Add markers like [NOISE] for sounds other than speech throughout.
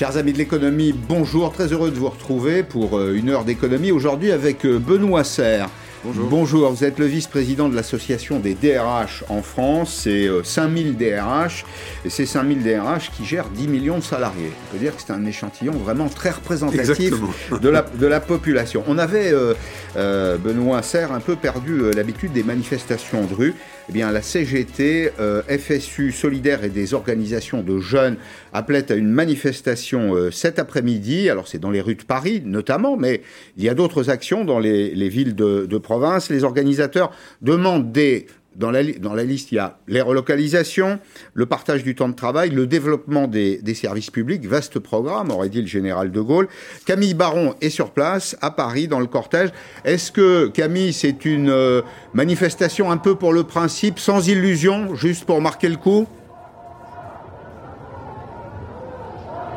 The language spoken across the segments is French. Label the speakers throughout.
Speaker 1: Chers amis de l'économie, bonjour, très heureux de vous retrouver pour euh, une heure d'économie aujourd'hui avec euh, Benoît Serre.
Speaker 2: Bonjour.
Speaker 1: Bonjour, vous êtes le vice-président de l'association des DRH en France. C'est euh, 5000 DRH et c'est 5000 DRH qui gèrent 10 millions de salariés. On peut dire que c'est un échantillon vraiment très représentatif de la, de la population. On avait, euh, euh, Benoît Serre, un peu perdu euh, l'habitude des manifestations de rue. Eh bien, la CGT, euh, FSU Solidaire et des organisations de jeunes appelaient à une manifestation euh, cet après-midi. Alors, c'est dans les rues de Paris, notamment, mais il y a d'autres actions dans les, les villes de, de province. Les organisateurs demandent des dans la, liste, il y a les relocalisations, le partage du temps de travail, le développement des, des services publics, vaste programme, aurait dit le général de Gaulle. Camille Baron est sur place, à Paris, dans le cortège. Est-ce que, Camille, c'est une euh, manifestation un peu pour le principe, sans illusion, juste pour marquer le coup?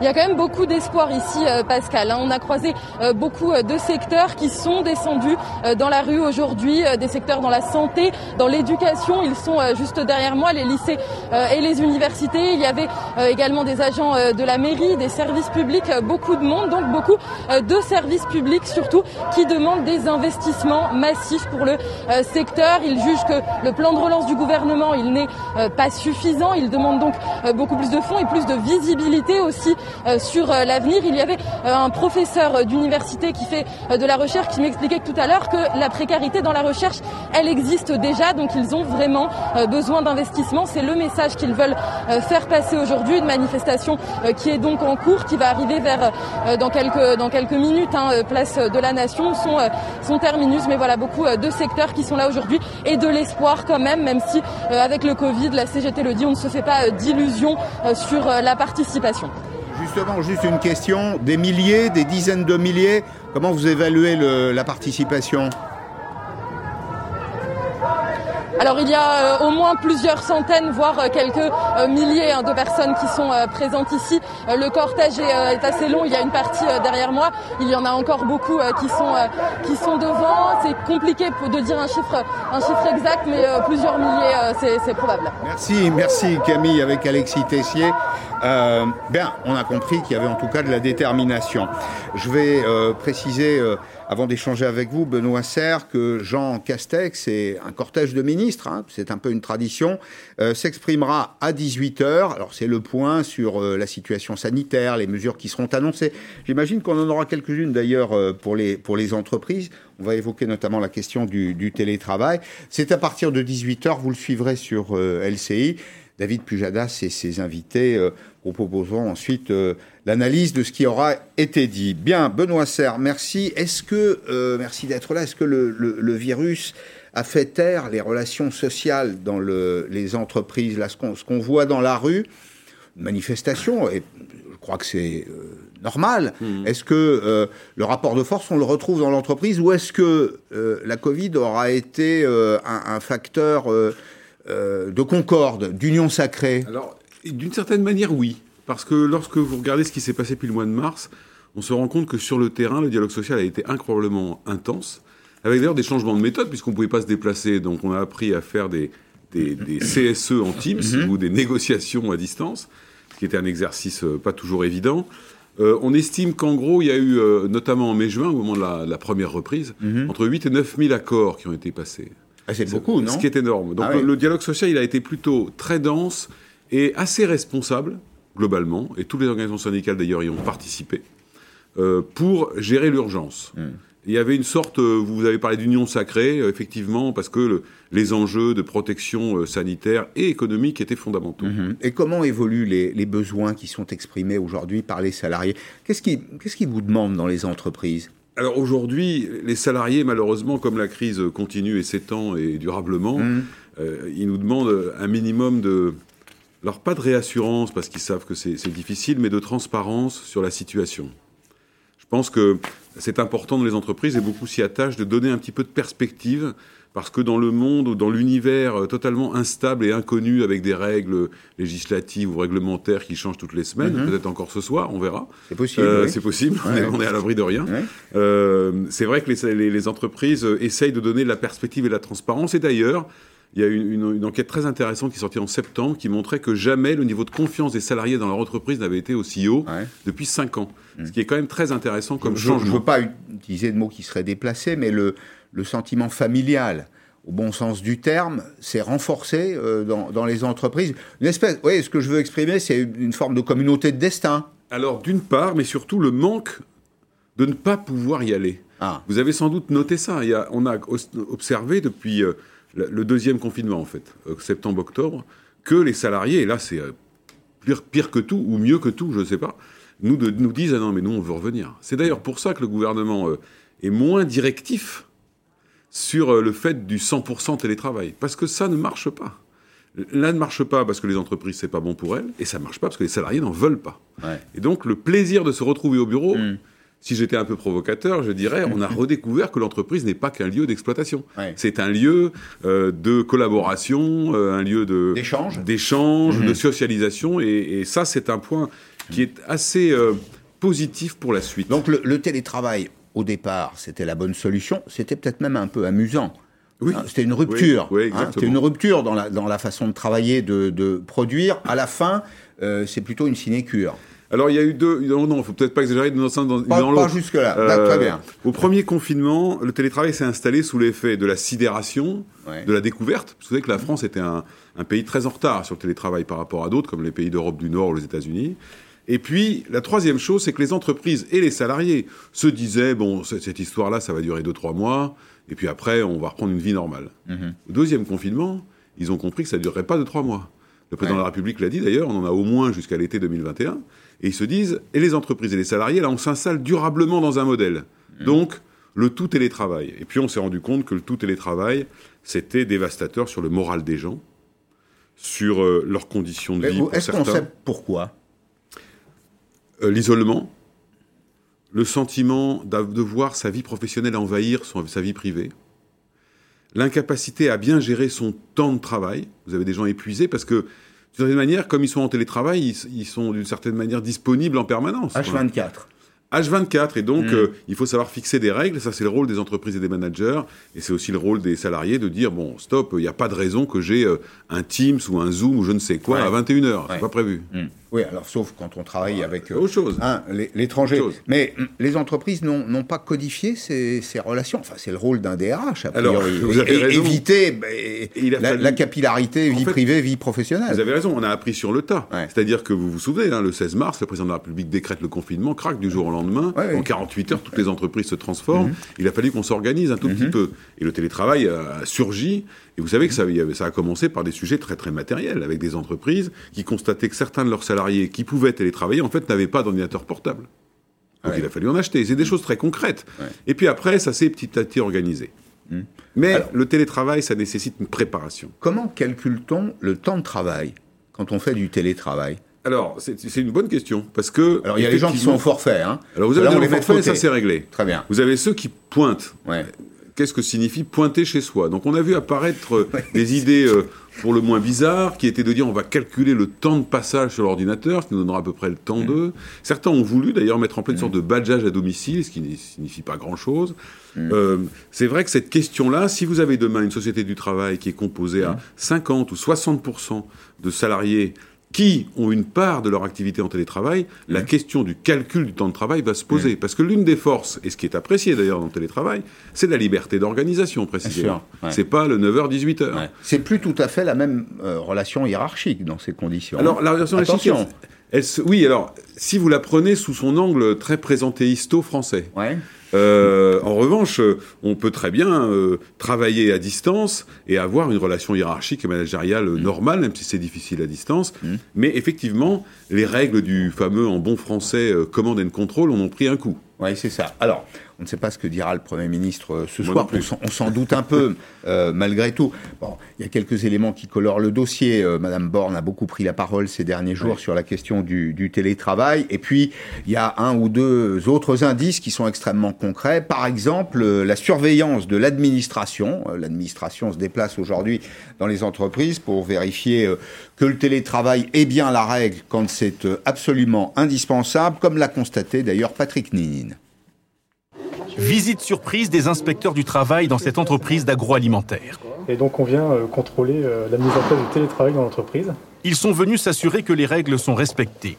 Speaker 3: Il y a quand même beaucoup d'espoir ici, euh, Pascal. hein. On a croisé euh, beaucoup euh, de secteurs qui sont descendus dans la rue aujourd'hui, des secteurs dans la santé, dans l'éducation. Ils sont juste derrière moi, les lycées et les universités. Il y avait également des agents de la mairie, des services publics, beaucoup de monde, donc beaucoup de services publics surtout qui demandent des investissements massifs pour le secteur. Ils jugent que le plan de relance du gouvernement, il n'est pas suffisant. Ils demandent donc beaucoup plus de fonds et plus de visibilité aussi sur euh, l'avenir. Il y avait euh, un professeur euh, d'université qui fait euh, de la recherche qui m'expliquait tout à l'heure que la précarité dans la recherche, elle existe déjà, donc ils ont vraiment euh, besoin d'investissement. C'est le message qu'ils veulent euh, faire passer aujourd'hui. Une manifestation euh, qui est donc en cours, qui va arriver vers euh, dans quelques minutes, hein, euh, place de la Nation, son euh, son terminus. Mais voilà, beaucoup euh, de secteurs qui sont là aujourd'hui et de l'espoir quand même, même si euh, avec le Covid, la CGT le dit, on ne se fait pas euh, d'illusions euh, sur euh, la participation.
Speaker 1: Justement, juste une question. Des milliers, des dizaines de milliers, comment vous évaluez la participation?
Speaker 3: Alors il y a euh, au moins plusieurs centaines, voire euh, quelques euh, milliers hein, de personnes qui sont présentes ici. Le cortège est, assez long, il y a une partie derrière moi, il y en a encore beaucoup qui sont qui sont devant. C'est compliqué de dire un chiffre un chiffre exact, mais plusieurs milliers, c'est probable.
Speaker 1: Merci, merci Camille avec Alexis Tessier. Bien, on a compris qu'il y avait en tout cas de la détermination. Je vais préciser, avant d'échanger avec vous, Benoît Serre, que Jean Castex et un cortège de ministres, hein, c'est un peu une tradition, euh, s'exprimera à 18h. Alors c'est le point sur euh, la situation sanitaire, les mesures qui seront annoncées. J'imagine qu'on en aura quelques-unes d'ailleurs euh, pour, les, pour les entreprises. On va évoquer notamment la question du, du télétravail. C'est à partir de 18h, vous le suivrez sur LCI. David Pujadas et ses invités euh, vous proposeront ensuite euh, l'analyse de ce qui aura été dit. Bien, Benoît Serre, merci. Est-ce que, euh, merci d'être là, est-ce que le, le- le virus a fait taire les relations sociales dans le- les entreprises Là, ce qu'on voit dans la rue, une manifestation, et je crois que c'est euh, normal. Est-ce que euh, le rapport de force, on le retrouve dans l'entreprise ou est-ce que euh, la Covid aura été euh, un, un facteur euh, de concorde, d'union sacrée
Speaker 2: Alors, d'une certaine manière, oui. Parce que lorsque vous regardez ce qui s'est passé depuis le mois de mars, on se rend compte que sur le terrain, le dialogue social a été incroyablement intense, avec d'ailleurs des changements de méthode, puisqu'on ne pouvait pas se déplacer. Donc, on a appris à faire des, des, des CSE en Teams ou des négociations à distance, ce qui était un exercice euh, pas toujours évident. Euh, on estime qu'en gros, il y a eu, euh, notamment en mai-juin, au moment de la, la première reprise, entre 8 et 9 000 accords qui ont été passés.
Speaker 1: Ah, C'est beaucoup, non?
Speaker 2: Ce qui est énorme. Donc
Speaker 1: Ah oui.
Speaker 2: le, dialogue social, il a été plutôt très dense et assez responsable, globalement, et toutes les organisations syndicales d'ailleurs y ont participé, euh, pour gérer l'urgence.
Speaker 1: Hmm.
Speaker 2: Il y avait une sorte, euh, vous avez parlé d'union sacrée, euh, effectivement, parce que le- les enjeux de protection sanitaire et économique étaient fondamentaux.
Speaker 1: Mhm. Et comment évoluent les, les besoins qui sont exprimés aujourd'hui par les salariés? Qu'est-ce qui, qu'est-ce qui vous demandent dans les entreprises?
Speaker 2: Alors aujourd'hui, les salariés, malheureusement, comme la crise continue et s'étend et durablement,
Speaker 1: Mhm.
Speaker 2: euh, ils nous demandent un minimum de... Alors pas de réassurance, parce qu'ils savent que c'est c'est difficile, mais de transparence sur la situation. Je pense que c'est important dans les entreprises, et beaucoup s'y attachent, de donner un petit peu de perspective, parce que dans le monde, ou dans l'univers euh, totalement instable et inconnu, avec des règles législatives ou réglementaires qui changent toutes les semaines,
Speaker 1: Mhm.
Speaker 2: peut-être encore ce soir, on verra,
Speaker 1: C'est possible.
Speaker 2: euh,
Speaker 1: oui.
Speaker 2: C'est possible, on est-
Speaker 1: Ouais.
Speaker 2: on est à l'abri de rien.
Speaker 1: Ouais.
Speaker 2: Euh, c'est vrai que les, les- les entreprises essayent de donner de la perspective et de la transparence. Et d'ailleurs, il y a une, une, enquête très intéressante qui est sortie en septembre qui montrait que jamais le niveau de confiance des salariés dans leur entreprise n'avait été aussi haut depuis 5 ans. Ce qui est quand même très intéressant comme
Speaker 1: je,
Speaker 2: changement.
Speaker 1: Je ne veux pas utiliser de mots qui seraient déplacés, mais le, le sentiment familial au bon sens du terme, c'est renforcé euh, dans, dans, les entreprises. Une espèce, oui, ce que je veux exprimer, c'est une forme de communauté de destin.
Speaker 2: Alors, d'une part, mais surtout le manque de ne pas pouvoir y aller. Ah. Vous avez sans doute noté ça. Il y a, on a observé depuis euh, le deuxième confinement, en fait, euh, septembre-octobre, que les salariés, et là c'est pire, pire, que tout, ou mieux que tout, je ne sais pas, nous, de, nous disent Ah non, mais nous, on veut revenir. C'est d'ailleurs pour ça que le gouvernement est moins directif sur le fait du 100% télétravail. Parce que ça ne marche pas. Là ne marche pas parce que les entreprises, c'est pas bon pour elles, et ça ne marche pas parce que les salariés n'en veulent pas. Et donc, le plaisir de se retrouver au bureau, mm. si j'étais un peu provocateur, je dirais, on a [LAUGHS] redécouvert que l'entreprise n'est pas qu'un lieu d'exploitation. C'est un lieu euh, de collaboration, euh, un lieu de
Speaker 1: d'échange,
Speaker 2: d'échange, mm-hmm. de socialisation, et, ça, c'est un point qui est assez euh, positif pour la suite.
Speaker 1: Donc, le télétravail, au départ, c'était la bonne solution. C'était peut-être même un peu amusant. Oui. Hein, c'était une rupture. Hein, c'était une rupture dans la, dans la façon de travailler, de, de produire. À la fin, euh, c'est plutôt une sinécure.
Speaker 2: Alors il y a eu deux. Non, non, faut peut-être pas exagérer dans, dans,
Speaker 1: pas,
Speaker 2: dans
Speaker 1: Pas jusque là. Euh, très bien.
Speaker 2: Au premier confinement, le télétravail s'est installé sous l'effet de la sidération, de la découverte. Vous savez que la France était un, un, pays très en retard sur le télétravail par rapport à d'autres, comme les pays d'Europe du Nord ou les États-Unis. Et puis, la troisième chose, c'est que les entreprises et les salariés se disaient, bon, cette histoire-là, ça va durer deux, trois mois, et puis après, on va reprendre une vie normale. Mhm. Au deuxième confinement, ils ont compris que ça ne durerait pas de trois mois. Le président de la République l'a dit d'ailleurs, on en a au moins jusqu'à l'été 2021, et ils se disent, et les entreprises et les salariés, là, on s'installe durablement dans un modèle. Mhm. Donc, le tout télétravail. Et puis, on s'est rendu compte que le tout télétravail, c'était dévastateur sur le moral des gens, sur euh, leurs conditions de vie.
Speaker 1: Est-ce qu'on sait pourquoi?
Speaker 2: L'isolement, le sentiment de voir sa vie professionnelle envahir sa vie privée, l'incapacité à bien gérer son temps de travail. Vous avez des gens épuisés parce que, d'une certaine manière, comme ils sont en télétravail, ils, sont d'une certaine manière disponibles en permanence.
Speaker 1: H24.
Speaker 2: H24, et donc mm. euh, il faut savoir fixer des règles, ça c'est le rôle des entreprises et des managers, et c'est aussi le rôle des salariés de dire, bon, stop, il n'y a pas de raison que j'ai euh, un Teams ou un Zoom ou je ne sais quoi à 21h, c'est pas prévu. Mm.
Speaker 1: Oui, alors sauf quand on travaille avec
Speaker 2: euh, chose.
Speaker 1: Hein, l'étranger. Mais mm, les entreprises n'ont pas codifié ces, ces, relations. Enfin, c'est le rôle d'un DRH, a priori. Alors, vous avez raison. Éviter bah, la, capillarité, vie privée, vie professionnelle.
Speaker 2: Vous avez raison, on a appris sur le tas. C'est-à-dire que vous vous souvenez, hein, le 16 mars, le président de la République décrète le confinement, craque du jour au lendemain. En 48 heures, toutes les entreprises se transforment. Mhm. Il a fallu qu'on s'organise un tout petit mhm. peu. Et le télétravail a surgi. Et vous savez que ça, ça, a commencé par des sujets très très matériels, avec des entreprises qui constataient que certains de leurs salariés qui pouvaient télétravailler, en fait, n'avaient pas d'ordinateur portable. Donc il a fallu en acheter. C'est des choses très concrètes. Et puis après, ça s'est petit à petit organisé. Mais le télétravail, ça nécessite une préparation.
Speaker 1: Comment calcule-t-on le temps de travail quand on fait du télétravail?
Speaker 2: Alors, c'est une bonne question, parce que...
Speaker 1: Alors, il y a les gens qui sont au forfait, hein.
Speaker 2: Alors, vous avez les forfait, ça c'est réglé.
Speaker 1: Très bien.
Speaker 2: Vous avez ceux qui pointent. Ouais qu'est-ce que signifie pointer chez soi? Donc on a vu apparaître euh, [LAUGHS] des idées euh, pour le moins bizarres, qui étaient de dire on va calculer le temps de passage sur l'ordinateur, ce qui nous donnera à peu près le temps mm. d'eux. Certains ont voulu d'ailleurs mettre en place une sorte mm. de badgeage à domicile, ce qui ne signifie pas grand-chose. Mm. Euh, c'est vrai que cette question-là, si vous avez demain une société du travail qui est composée à 50 ou 60% de salariés qui ont une part de leur activité en télétravail, la question du calcul du temps de travail va se poser. Mmh. Parce que l'une des forces, et ce qui est apprécié d'ailleurs dans le télétravail, c'est la liberté d'organisation, précisément. C'est pas le 9h-18h.
Speaker 1: C'est plus tout à fait la même euh, relation hiérarchique dans ces conditions.
Speaker 2: Alors, la relation hiérarchique, oui, alors, si vous la prenez sous son angle très présentéisto français, euh, en revanche, on peut très bien euh, travailler à distance et avoir une relation hiérarchique et managériale mm. normale, même si c'est difficile à distance. Mm. Mais effectivement, les règles du fameux, en bon français, euh, command and control, en ont pris un coup.
Speaker 1: Oui, c'est ça. Alors, on ne sait pas ce que dira le Premier ministre euh, ce soir. On s'en doute un peu, [LAUGHS] euh, malgré tout. Bon, il y a quelques éléments qui colorent le dossier. Euh, Madame Borne a beaucoup pris la parole ces derniers jours sur la question du, du, télétravail. Et puis, il y a un ou deux autres indices qui sont extrêmement concrets. Par exemple, la surveillance de l'administration. L'administration se déplace aujourd'hui dans les entreprises pour vérifier que le télétravail est bien la règle quand c'est absolument indispensable, comme l'a constaté d'ailleurs Patrick Ninine.
Speaker 4: Visite surprise des inspecteurs du travail dans cette entreprise d'agroalimentaire. Et donc on vient euh, contrôler euh, la mise en place du télétravail dans l'entreprise.
Speaker 5: Ils sont venus s'assurer que les règles sont respectées.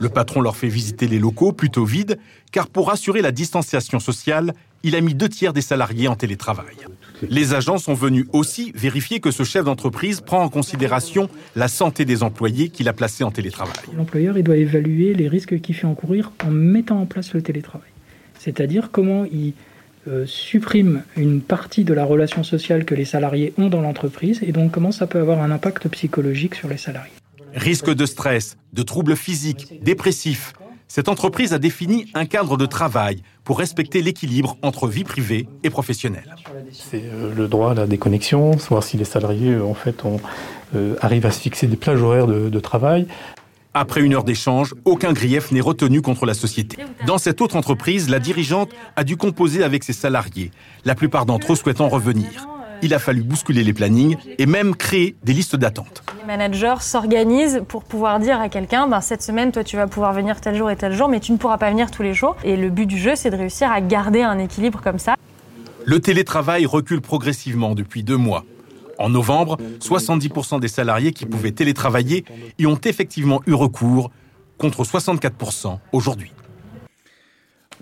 Speaker 5: Le patron leur fait visiter les locaux plutôt vides, car pour assurer la distanciation sociale, il a mis deux tiers des salariés en télétravail. Les agents sont venus aussi vérifier que ce chef d'entreprise prend en considération la santé des employés qu'il a placés en télétravail.
Speaker 6: L'employeur il doit évaluer les risques qu'il fait encourir en mettant en place le télétravail. C'est-à-dire comment il euh, supprime une partie de la relation sociale que les salariés ont dans l'entreprise et donc comment ça peut avoir un impact psychologique sur les salariés.
Speaker 5: Risque de stress, de troubles physiques, dépressifs. Cette entreprise a défini un cadre de travail pour respecter l'équilibre entre vie privée et professionnelle.
Speaker 4: C'est euh, le droit à la déconnexion, savoir si les salariés euh, en fait on, arrivent à se fixer des plages horaires de, de travail.
Speaker 5: Après une heure d'échange, aucun grief n'est retenu contre la société. Dans cette autre entreprise, la dirigeante a dû composer avec ses salariés, la plupart d'entre eux souhaitant revenir. Il a fallu bousculer les plannings et même créer des listes d'attente.
Speaker 7: Les managers s'organisent pour pouvoir dire à quelqu'un ben, cette semaine, toi, tu vas pouvoir venir tel jour et tel jour, mais tu ne pourras pas venir tous les jours. Et le but du jeu, c'est de réussir à garder un équilibre comme ça.
Speaker 5: Le télétravail recule progressivement depuis deux mois. En novembre, 70% des salariés qui pouvaient télétravailler y ont effectivement eu recours, contre 64% aujourd'hui.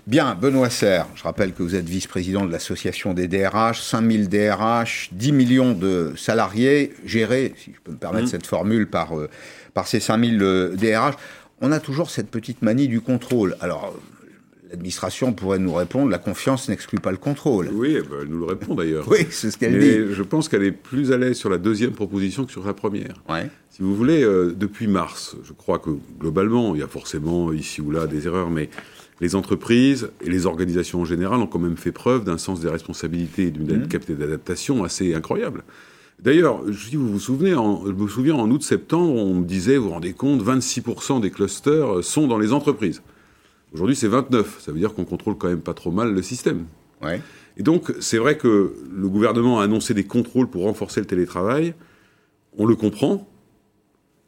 Speaker 1: Bien, Benoît Serre, je rappelle que vous êtes vice-président de l'association des DRH, 5000 DRH, 10 millions de salariés gérés, si je peux me permettre mmh. cette formule, par, euh, par ces 5000 DRH. On a toujours cette petite manie du contrôle. Alors, L'administration pourrait nous répondre la confiance n'exclut pas le contrôle.
Speaker 2: Oui, eh ben, elle nous le répond d'ailleurs. [LAUGHS]
Speaker 1: oui, c'est ce qu'elle dit.
Speaker 2: Je pense qu'elle est plus à l'aise sur la deuxième proposition que sur la première. Si vous voulez, euh, depuis mars, je crois que globalement, il y a forcément ici ou là des erreurs, mais les entreprises et les organisations en général ont quand même fait preuve d'un sens des responsabilités et d'une mmh. capacité d'adaptation assez incroyable. D'ailleurs, si vous vous souvenez, en, je me souviens en août-septembre, on me disait, vous vous rendez compte, 26% des clusters sont dans les entreprises. Aujourd'hui, c'est 29. Ça veut dire qu'on contrôle quand même pas trop mal le système.
Speaker 1: Ouais.
Speaker 2: Et donc, c'est vrai que le gouvernement a annoncé des contrôles pour renforcer le télétravail. On le comprend.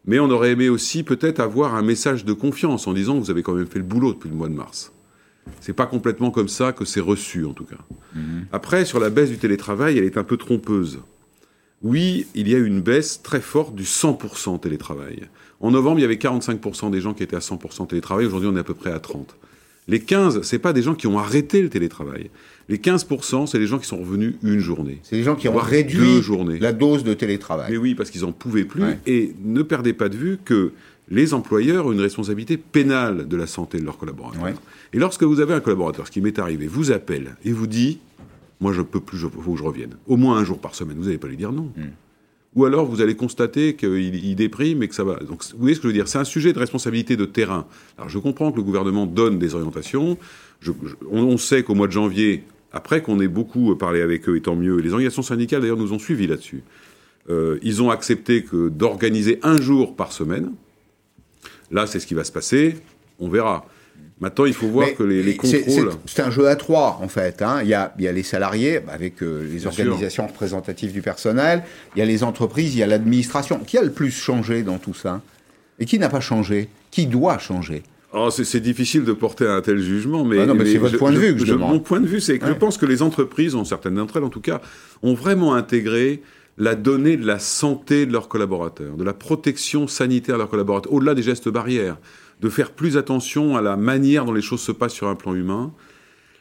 Speaker 2: Mais on aurait aimé aussi peut-être avoir un message de confiance en disant vous avez quand même fait le boulot depuis le mois de mars. C'est pas complètement comme ça que c'est reçu, en tout cas. Mhm. Après, sur la baisse du télétravail, elle est un peu trompeuse. Oui, il y a une baisse très forte du 100% télétravail. En novembre, il y avait 45% des gens qui étaient à 100% télétravail. Aujourd'hui, on est à peu près à 30%. Les 15, c'est pas des gens qui ont arrêté le télétravail. Les 15%, c'est des gens qui sont revenus une journée.
Speaker 1: C'est des gens qui ont réduit la dose de télétravail.
Speaker 2: Mais oui, parce qu'ils n'en pouvaient plus. Et ne perdez pas de vue que les employeurs ont une responsabilité pénale de la santé de leurs collaborateurs. Et lorsque vous avez un collaborateur, ce qui m'est arrivé, vous appelle et vous dit Moi, je peux plus, il faut que je revienne. Au moins un jour par semaine. Vous n'allez pas lui dire non. Hmm ou alors vous allez constater qu'il déprime et que ça va. Vous voyez ce que je veux dire? C'est un sujet de responsabilité de terrain. Alors, je comprends que le gouvernement donne des orientations. on, sait qu'au mois de janvier, après qu'on ait beaucoup parlé avec eux, et tant mieux, les organisations syndicales d'ailleurs nous ont suivis là-dessus. Euh, ils ont accepté d'organiser un jour par semaine. Là, c'est ce qui va se passer. On verra. Maintenant, il faut voir que les, les contrôles.
Speaker 1: C'est un jeu à trois, en fait. Hein. Il, y a, il, y a, les salariés, avec euh, les organisations représentatives du personnel, il y a les entreprises, il y a l'administration. Qui a le plus changé dans tout ça? Et qui n'a pas changé? Qui doit changer?
Speaker 2: Oh, c'est difficile de porter un tel jugement, mais,
Speaker 1: ah non, mais, c'est votre point de vue que je,
Speaker 2: Mon point de vue, c'est que je pense que les entreprises, ont, certaines d'entre elles en tout cas, ont vraiment intégré la donnée de la santé de leurs collaborateurs, de la protection sanitaire de leurs collaborateurs, au-delà des gestes barrières de faire plus attention à la manière dont les choses se passent sur un plan humain.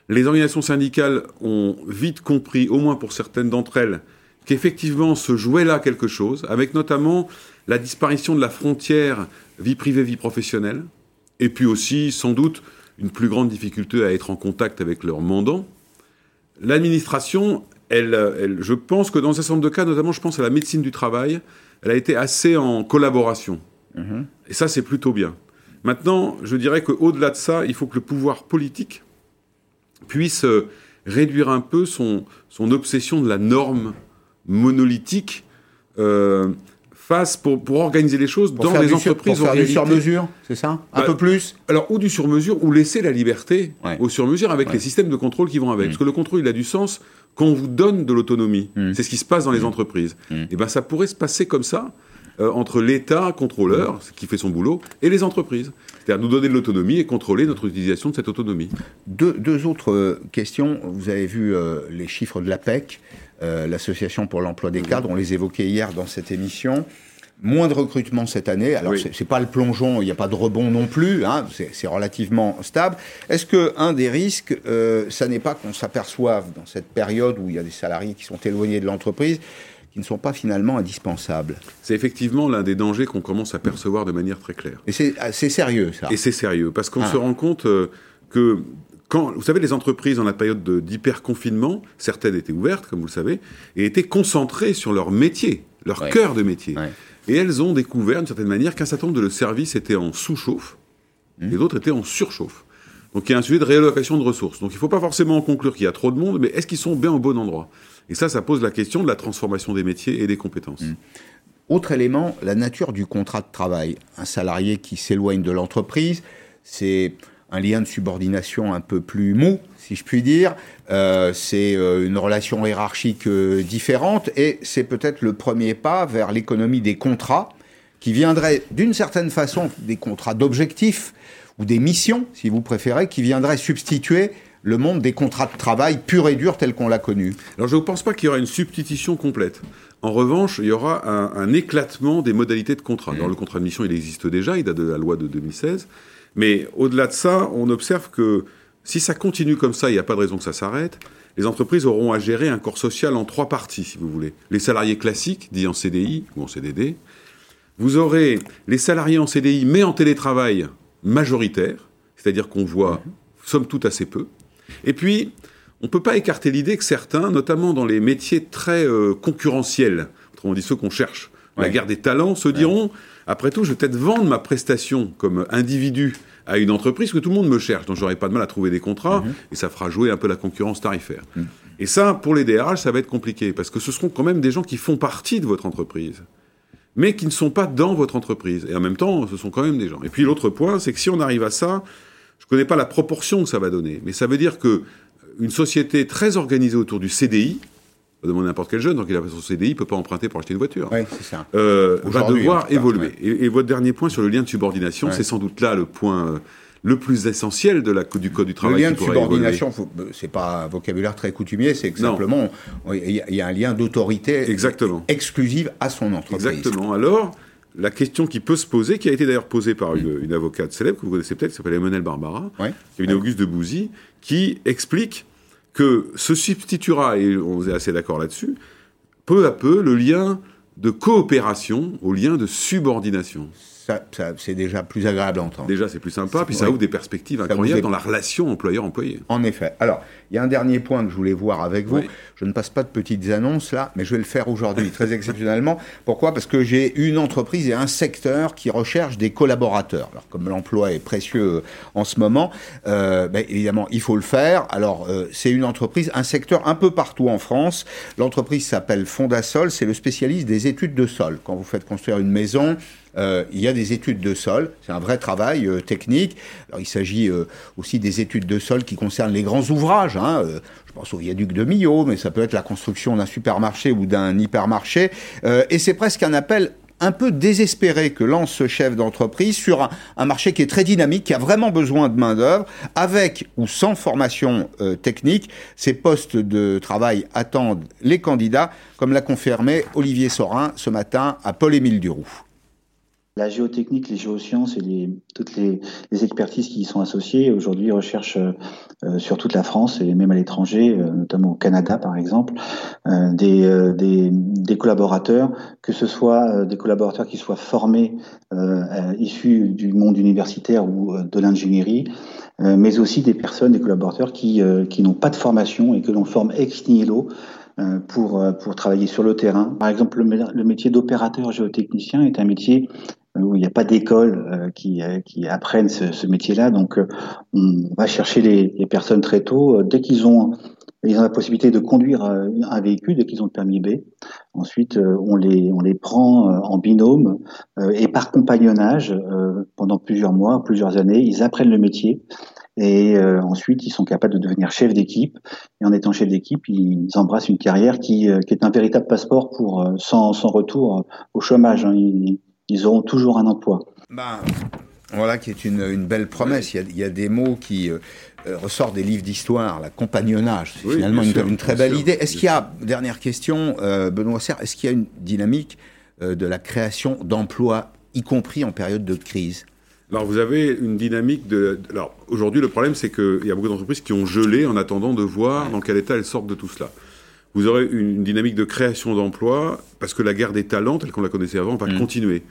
Speaker 2: Les organisations syndicales ont vite compris, au moins pour certaines d'entre elles, qu'effectivement se jouait là quelque chose, avec notamment la disparition de la frontière vie privée-vie professionnelle, et puis aussi, sans doute, une plus grande difficulté à être en contact avec leurs mandants. L'administration, elle, je pense que dans un certain nombre de cas, notamment je pense à la médecine du travail, elle a été assez en collaboration. Mm-hmm. Et ça, c'est plutôt bien. Maintenant, je dirais qu'au-delà de ça, il faut que le pouvoir politique puisse euh, réduire un peu son, son obsession de la norme monolithique euh, face pour, pour, organiser les choses dans les entreprises.
Speaker 1: Pour faire du sur-mesure, c'est ça? Un bah, peu plus?
Speaker 2: Alors, ou du sur-mesure, ou laisser la liberté au sur-mesure avec les systèmes de contrôle qui vont avec. Mm. Parce que le contrôle, il a du sens quand on vous donne de l'autonomie. Mm. C'est ce qui se passe dans les mm. entreprises. Et bien, ça pourrait se passer comme ça euh, entre l'État contrôleur, qui fait son boulot, et les entreprises. C'est-à-dire nous donner de l'autonomie et contrôler notre utilisation de cette autonomie.
Speaker 1: Deux, autres euh, questions. Vous avez vu euh, les chiffres de l'APEC, l'Association pour l'emploi des cadres, on les évoquait hier dans cette émission. Moins de recrutement cette année. Alors, ce c'est pas le plongeon, il n'y a pas de rebond non plus, hein, c'est relativement stable. Est-ce que un des risques, ça n'est pas qu'on s'aperçoive dans cette période où il y a des salariés qui sont éloignés de l'entreprise, qui ne sont pas finalement indispensables.
Speaker 2: C'est effectivement l'un des dangers qu'on commence à percevoir de manière très claire.
Speaker 1: Et c'est ah, sérieux, ça.
Speaker 2: Et c'est sérieux, parce qu'on ah. se rend compte euh, que quand, vous savez, les entreprises, en la période d'hyper-confinement, certaines étaient ouvertes, comme vous le savez, et étaient concentrées sur leur métier, leur cœur de métier. Et elles ont découvert, d'une certaine manière, qu'un certain nombre de services étaient en sous-chauffe, mmh. et d'autres étaient en surchauffe. Donc il y a un sujet de réallocation de ressources. Donc il ne faut pas forcément en conclure qu'il y a trop de monde, mais est-ce qu'ils sont bien au bon endroit? Et ça, ça pose la question de la transformation des métiers et des compétences. Mmh.
Speaker 1: Autre élément, la nature du contrat de travail. Un salarié qui s'éloigne de l'entreprise, c'est un lien de subordination un peu plus mou, si je puis dire. Euh, c'est euh, une relation hiérarchique euh, différente et c'est peut-être le premier pas vers l'économie des contrats qui viendrait d'une certaine façon des contrats d'objectifs ou des missions, si vous préférez, qui viendraient substituer le monde des contrats de travail pur et dur tel qu'on l'a connu
Speaker 2: Alors je ne pense pas qu'il y aura une substitution complète. En revanche, il y aura un, éclatement des modalités de contrat. Dans mmh. le contrat de mission, il existe déjà, il date de la loi de 2016. Mais au-delà de ça, on observe que si ça continue comme ça, il n'y a pas de raison que ça s'arrête. Les entreprises auront à gérer un corps social en trois parties, si vous voulez. Les salariés classiques, dits en CDI ou en CDD. Vous aurez les salariés en CDI, mais en télétravail, majoritaire, c'est-à-dire qu'on voit, mhm. somme toute, assez peu. Et puis, on ne peut pas écarter l'idée que certains, notamment dans les métiers très euh, concurrentiels, autrement dit ceux qu'on cherche, la guerre des talents, se diront, après tout, je vais peut-être vendre ma prestation comme individu à une entreprise que tout le monde me cherche, donc j'aurai pas de mal à trouver des contrats, mhm. et ça fera jouer un peu la concurrence tarifaire. Mhm. Et ça, pour les DRH, ça va être compliqué, parce que ce seront quand même des gens qui font partie de votre entreprise mais qui ne sont pas dans votre entreprise. Et en même temps, ce sont quand même des gens. Et puis l'autre point, c'est que si on arrive à ça, je ne connais pas la proportion que ça va donner, mais ça veut dire que une société très organisée autour du CDI, on demander n'importe quel jeune, donc il a son CDI, il peut pas emprunter pour acheter une voiture.
Speaker 1: Oui, c'est ça.
Speaker 2: Euh, va devoir évoluer. Et, votre dernier point sur le lien de subordination, c'est sans doute là le point euh, le plus essentiel de la, du code du travail.
Speaker 1: Le lien de subordination, euh, c'est pas un vocabulaire très coutumier, c'est que simplement il y, a un lien d'autorité exclusive à son entreprise.
Speaker 2: Exactement. Alors, la question qui peut se poser, qui a été d'ailleurs posée par une, avocate célèbre que vous connaissez peut-être, qui s'appelle Emmanuel Barbara, qui est une Auguste de Bouzy, qui explique que se substituera, et on est assez d'accord là-dessus, peu à peu le lien de coopération au lien de subordination
Speaker 1: c'est déjà plus agréable à entendre.
Speaker 2: Déjà, c'est plus sympa, puis ça ouvre des perspectives incroyables dans la relation employeur-employé.
Speaker 1: En effet. Alors, il y a un dernier point que je voulais voir avec vous. Je ne passe pas de petites annonces là, mais je vais le faire aujourd'hui, très exceptionnellement. Pourquoi? Parce que j'ai une entreprise et un secteur qui recherchent des collaborateurs. Alors, comme l'emploi est précieux euh, en ce moment, euh, ben, évidemment, il faut le faire. Alors, euh, c'est une entreprise, un secteur un peu partout en France. L'entreprise s'appelle Fondasol, c'est le spécialiste des études de sol. Quand vous faites construire une maison, euh, il y a des études de sol, c'est un vrai travail euh, technique. Alors, il s'agit euh, aussi des études de sol qui concernent les grands ouvrages. Hein, je pense au viaduc de Millau, mais ça peut être la construction d'un supermarché ou d'un hypermarché. et c'est presque un appel un peu désespéré que lance ce chef d'entreprise sur un, marché qui est très dynamique, qui a vraiment besoin de main-d'œuvre, avec ou sans formation technique. Ces postes de travail attendent les candidats, comme l'a confirmé Olivier Sorin ce matin à Paul-Émile Duroux.
Speaker 8: La géotechnique, les géosciences et toutes les, expertises qui y sont associées aujourd'hui recherchent euh, sur toute la France et même à l'étranger, euh, notamment au Canada par exemple, euh, des, collaborateurs, que ce soit des collaborateurs qui soient formés, issus du monde universitaire ou de l'ingénierie, mais aussi des personnes, des collaborateurs qui, n'ont pas de formation et que l'on forme ex nihilo pour, travailler sur le terrain. Par exemple, le, le métier d'opérateur géotechnicien est un métier où il n'y a pas d'école euh, qui, euh, qui apprennent ce, métier-là. Donc, euh, on va chercher les, personnes très tôt, dès qu'ils ont, ils ont la possibilité de conduire un véhicule, dès qu'ils ont le permis B. Ensuite, on les, on les prend en binôme et par compagnonnage pendant plusieurs mois, plusieurs années. Ils apprennent le métier Et ensuite, ils sont capables de devenir chef d'équipe. Et en étant chef d'équipe, ils embrassent une carrière qui, est un véritable passeport pour sans, retour au chômage. Hein. Ils, auront toujours un emploi.
Speaker 1: Bah, voilà qui est une, une belle promesse. Il y, a, il y a, des mots qui ressortent des livres d'histoire, la compagnonnage. C'est oui, finalement une, sûr, une, très belle sûr, idée. Est-ce qu'il y a, dernière question, Benoît Serre, est-ce qu'il y a une dynamique de la création d'emplois, y compris en période de crise?
Speaker 2: Alors vous avez une dynamique de. Alors aujourd'hui, le problème, c'est qu'il y a beaucoup d'entreprises qui ont gelé en attendant de voir dans quel état elles sortent de tout cela. Vous aurez une dynamique de création d'emplois parce que la guerre des talents, telle qu'on la connaissait avant, va mmh. continuer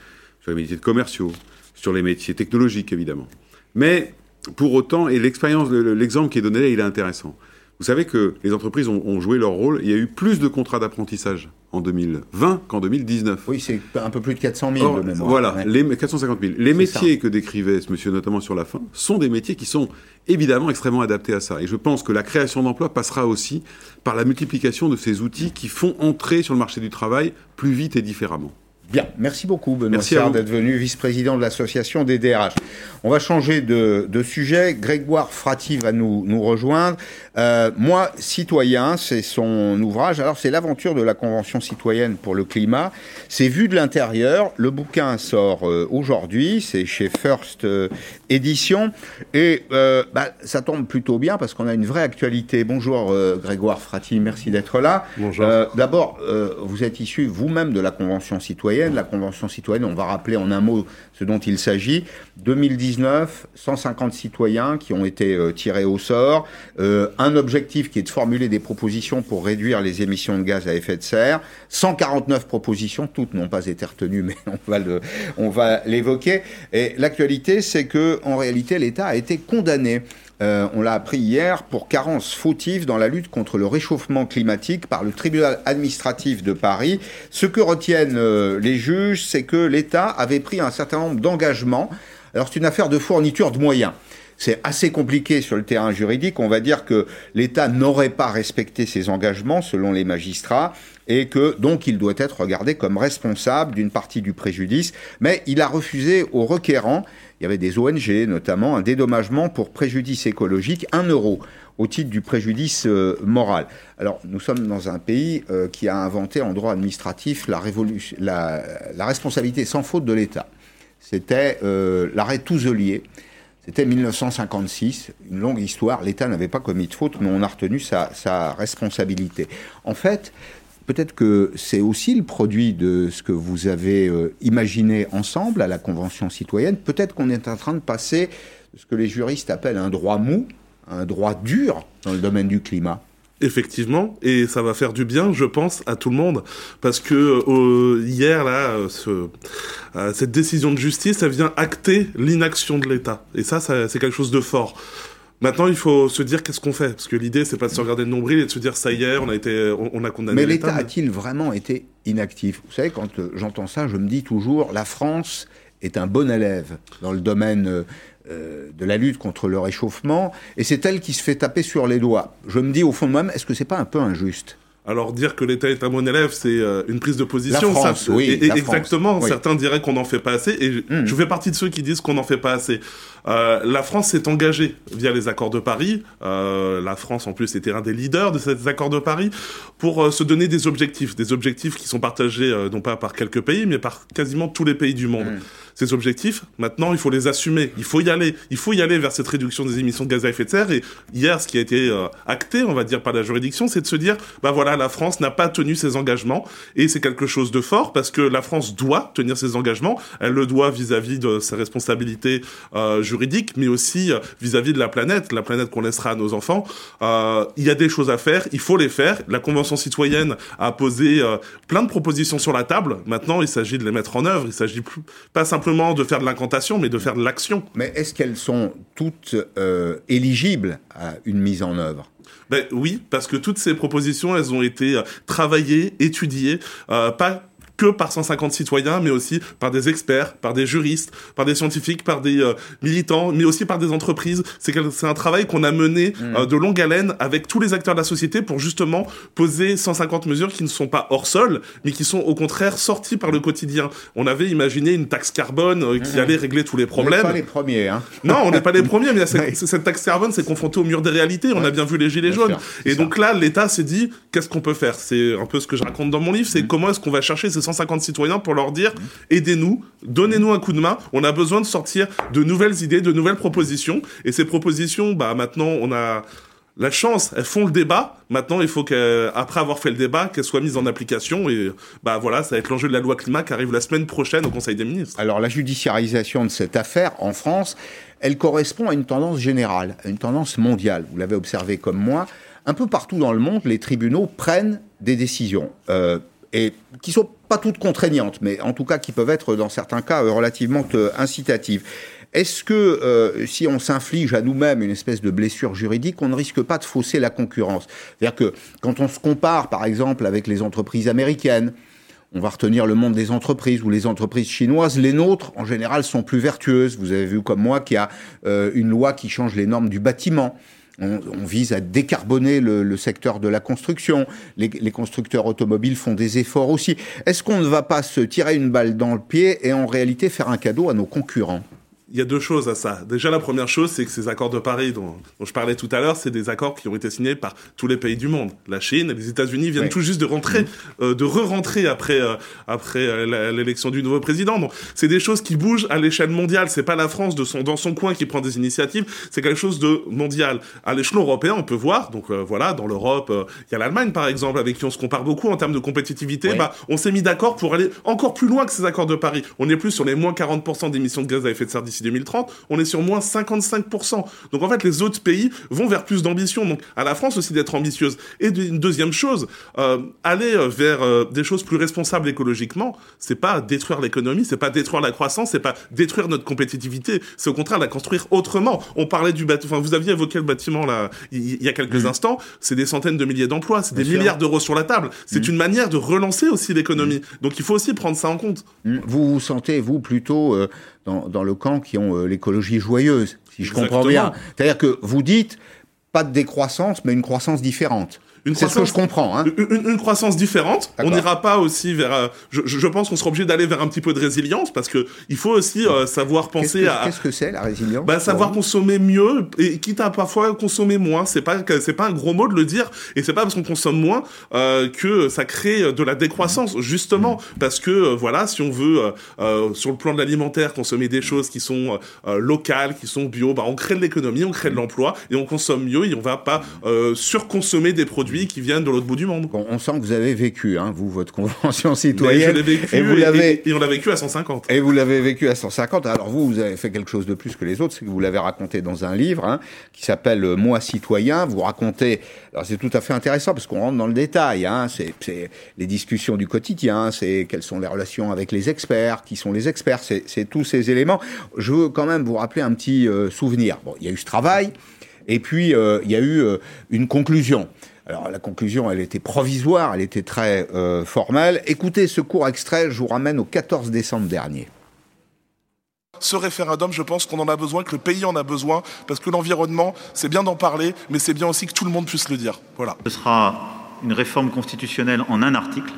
Speaker 2: sur les métiers de commerciaux, sur les métiers technologiques évidemment. Mais pour autant, et l'expérience, l'exemple qui est donné là, il est intéressant. Vous savez que les entreprises ont, ont, joué leur rôle. Il y a eu plus de contrats d'apprentissage en 2020 qu'en 2019.
Speaker 1: Oui, c'est un peu plus de 400 000
Speaker 2: Or,
Speaker 1: de mémoire.
Speaker 2: Voilà, ouais. les 450 000. Les métiers ça. que décrivait ce monsieur, notamment sur la fin, sont des métiers qui sont évidemment extrêmement adaptés à ça. Et je pense que la création d'emplois passera aussi par la multiplication de ces outils qui font entrer sur le marché du travail plus vite et différemment.
Speaker 1: Bien, merci beaucoup Benoît Serre d'être venu vice-président de l'association des DRH. On va changer de, de, sujet. Grégoire Frati va nous, nous rejoindre. Euh, moi, citoyen, c'est son ouvrage. Alors, c'est l'aventure de la Convention citoyenne pour le climat. C'est vu de l'intérieur. Le bouquin sort euh, aujourd'hui. C'est chez First euh, Édition. Et bah, ça tombe plutôt bien parce qu'on a une vraie actualité. Bonjour Grégoire Frati, merci d'être là.
Speaker 9: Bonjour.
Speaker 1: D'abord, vous êtes issu vous-même de la Convention citoyenne. La Convention citoyenne, on va rappeler en un mot ce dont il s'agit. 2019, 150 citoyens qui ont été euh, tirés au sort. Euh, un objectif qui est de formuler des propositions pour réduire les émissions de gaz à effet de serre. 149 propositions, toutes n'ont pas été retenues, [LAUGHS] mais on va on va l'évoquer. Et l'actualité, c'est que réalité, l'État a été condamné. Euh, on l'a appris hier pour carence fautive dans la lutte contre le réchauffement climatique par le tribunal administratif de Paris. Ce que retiennent euh, les juges, c'est que l'État avait pris un certain nombre d'engagements. Alors c'est une affaire de fourniture de moyens. C'est assez compliqué sur le terrain juridique. On va dire que l'État n'aurait pas respecté ses engagements selon les magistrats et que donc il doit être regardé comme responsable d'une partie du préjudice. Mais il a refusé aux requérants, il y avait des ONG notamment, un dédommagement pour préjudice écologique, un euro au titre du préjudice euh, moral. Alors, nous sommes dans un pays euh, qui a inventé en droit administratif la, responsabilité sans faute de l'État. C'était euh, l'arrêt Touzelier. C'était 1956, une longue histoire. L'État n'avait pas commis de faute, mais on a retenu sa, sa responsabilité. En fait, peut-être que c'est aussi le produit de ce que vous avez euh, imaginé ensemble à la Convention citoyenne. Peut-être qu'on est en train de passer ce que les juristes appellent un droit mou, un droit dur dans le domaine du climat.
Speaker 9: Effectivement, et ça va faire du bien, je pense, à tout le monde, parce que euh, hier là, ce, euh, cette décision de justice, elle vient acter l'inaction de l'État, et ça, ça c'est quelque chose de fort. Maintenant, il faut se dire qu'est-ce qu'on fait, parce que l'idée, c'est pas de se regarder le nombril et de se dire ça y est, on a été, on, on a condamné.
Speaker 1: Mais l'État a-t-il vraiment été inactif? Vous savez, quand euh, j'entends ça, je me dis toujours, la France est un bon élève dans le domaine euh, de la lutte contre le réchauffement, et c'est elle qui se fait taper sur les doigts. Je me dis au fond de moi-même, est-ce que c'est pas un peu injuste?
Speaker 9: Alors dire que l'État est un bon élève, c'est euh, une prise de position.
Speaker 1: La France,
Speaker 9: ça,
Speaker 1: oui,
Speaker 9: et,
Speaker 1: la
Speaker 9: exactement.
Speaker 1: France,
Speaker 9: Certains diraient qu'on n'en fait pas assez, et
Speaker 1: Mm.
Speaker 9: je fais partie de ceux qui disent qu'on n'en fait pas assez. Euh, la France s'est engagée via les accords de Paris. Euh, la France, en plus, était un des leaders de ces accords de Paris pour euh, se donner des objectifs, des objectifs qui sont partagés euh, non pas par quelques pays, mais par quasiment tous les pays du monde.
Speaker 1: Mm.
Speaker 9: Ces objectifs, maintenant, il faut les assumer. Il faut y aller. Il faut y aller vers cette réduction des émissions de gaz à effet de serre. Et hier, ce qui a été euh, acté, on va dire par la juridiction, c'est de se dire, bah voilà, la France n'a pas tenu ses engagements et c'est quelque chose de fort parce que la France doit tenir ses engagements. Elle le doit vis-à-vis de ses responsabilités euh, juridiques, mais aussi euh, vis-à-vis de la planète, la planète qu'on laissera à nos enfants. Euh, il y a des choses à faire, il faut les faire. La Convention citoyenne a posé euh, plein de propositions sur la table. Maintenant, il s'agit de les mettre en œuvre. Il s'agit pas simplement de faire de l'incantation, mais de faire de l'action.
Speaker 1: Mais est-ce qu'elles sont toutes éligibles à une mise en œuvre?
Speaker 9: Ben oui, parce que toutes ces propositions, elles ont été euh, travaillées, étudiées, euh, pas que par 150 citoyens, mais aussi par des experts, par des juristes, par des scientifiques, par des euh, militants, mais aussi par des entreprises. C'est un travail qu'on a mené mmh. euh, de longue haleine avec tous les acteurs de la société pour justement poser 150 mesures qui ne sont pas hors sol, mais qui sont au contraire sorties par le quotidien. On avait imaginé une taxe carbone euh, qui mmh. allait régler tous les problèmes. On
Speaker 1: n'est pas les premiers. Hein.
Speaker 9: Non, on n'est pas les premiers, mais cette, [LAUGHS] cette taxe carbone s'est confrontée au mur des réalités. On a bien vu les gilets jaunes. Et donc là, l'État s'est dit, qu'est-ce qu'on peut faire? C'est un peu ce que je raconte dans mon livre, c'est mmh. comment est-ce qu'on va chercher ces 150 citoyens pour leur dire, aidez-nous, donnez-nous un coup de main. On a besoin de sortir de nouvelles idées, de nouvelles propositions. Et ces propositions, bah maintenant, on a la chance, elles font le débat. Maintenant, il faut qu'après avoir fait le débat, qu'elles soient mises en application. Et bah voilà, ça va être l'enjeu de la loi climat qui arrive la semaine prochaine au Conseil des ministres.
Speaker 1: Alors la judiciarisation de cette affaire en France, elle correspond à une tendance générale, à une tendance mondiale. Vous l'avez observé comme moi. Un peu partout dans le monde, les tribunaux prennent des décisions. Euh, et qui sont pas toutes contraignantes, mais en tout cas qui peuvent être dans certains cas relativement euh, incitatives. Est-ce que euh, si on s'inflige à nous-mêmes une espèce de blessure juridique, on ne risque pas de fausser la concurrence? C'est-à-dire que quand on se compare, par exemple, avec les entreprises américaines, on va retenir le monde des entreprises ou les entreprises chinoises. Les nôtres, en général, sont plus vertueuses. Vous avez vu comme moi qu'il y a euh, une loi qui change les normes du bâtiment. On, vise à décarboner le, secteur de la construction. Les, les, constructeurs automobiles font des efforts aussi. Est-ce qu'on ne va pas se tirer une balle dans le pied et en réalité faire un cadeau à nos concurrents?
Speaker 9: Il y a deux choses à ça. Déjà, la première chose, c'est que ces accords de Paris dont, je parlais tout à l'heure, c'est des accords qui ont été signés par tous les pays du monde. La Chine, les États-Unis viennent tout juste de rentrer, mhm. euh, de re-rentrer après euh, après euh, l'élection du nouveau président. Donc, c'est des choses qui bougent à l'échelle mondiale. C'est pas la France de son dans son coin qui prend des initiatives. C'est quelque chose de mondial. À l'échelon européen, on peut voir. Donc voilà, dans l'Europe, il y a l'Allemagne par exemple, avec qui on se compare beaucoup en termes de compétitivité. Bah, on s'est mis d'accord pour aller encore plus loin que ces accords de Paris. On est plus sur les moins 40% d'émissions de gaz à effet de serre d'ici 2030, on est sur moins 55%. Donc en fait, les autres pays vont vers plus d'ambition. Donc à la France aussi d'être ambitieuse. Et une deuxième chose, euh, aller euh, vers euh, des choses plus responsables écologiquement, c'est pas détruire l'économie, c'est pas détruire la croissance, c'est pas détruire notre compétitivité. C'est au contraire la construire autrement. On parlait du bâtiment, enfin vous aviez évoqué le bâtiment là il y a quelques instants. C'est des centaines de milliers d'emplois, c'est des milliards d'euros sur la table. C'est une manière de relancer aussi l'économie. Donc il faut aussi prendre ça en compte.
Speaker 1: Vous vous sentez vous plutôt dans, le camp qui ont euh, l'écologie joyeuse, si je comprends bien. C'est-à-dire que vous dites pas de décroissance, mais une croissance différente une c'est ce que je comprends. Hein.
Speaker 9: Une, croissance différente. On n'ira pas aussi vers. Euh, je, je, pense qu'on sera obligé d'aller vers un petit peu de résilience parce que il faut aussi euh, savoir penser
Speaker 1: à. Qu'est-ce que c'est la résilience
Speaker 9: bah, Savoir consommer mieux et quitte à parfois consommer moins. C'est pas c'est pas un gros mot de le dire et c'est pas parce qu'on consomme moins euh, que ça crée de la décroissance justement mmh. parce que euh, voilà si on veut sur le plan de l'alimentaire consommer des choses qui sont locales, qui sont bio, bah on crée de l'économie, on crée de l'emploi et on consomme mieux et on va pas surconsommer des produits qui viennent de l'autre bout du monde.
Speaker 1: on sent que vous avez vécu, hein, vous, votre convention citoyenne.
Speaker 9: vécu, et, vous l'avez, et, on l'a vécu à 150.
Speaker 1: Et vous l'avez vécu à 150. Alors vous, vous avez fait quelque chose de plus que les autres, c'est que vous l'avez raconté dans un livre hein, qui s'appelle euh, Moi citoyen. Vous racontez, alors c'est tout à fait intéressant parce qu'on rentre dans le détail. Hein, c'est, les discussions du quotidien, c'est quelles sont les relations avec les experts, qui sont les experts, c'est, tous ces éléments. Je veux quand même vous rappeler un petit euh, souvenir. Bon, il y a eu ce travail. Et puis, euh, il y a eu une conclusion. Alors la conclusion, elle était provisoire, elle était très euh, formelle. Écoutez ce court extrait, je vous ramène au 14 décembre dernier.
Speaker 9: Ce référendum, je pense qu'on en a besoin, que le pays en a besoin, parce que l'environnement, c'est bien d'en parler, mais c'est bien aussi que tout le monde puisse le dire. Voilà.
Speaker 10: Ce sera une réforme constitutionnelle en un article.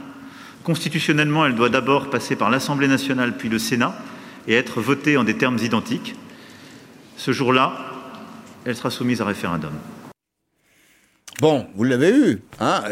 Speaker 10: Constitutionnellement, elle doit d'abord passer par l'Assemblée nationale puis le Sénat et être votée en des termes identiques. Ce jour-là, elle sera soumise à référendum.
Speaker 1: Bon, vous l'avez eu. Hein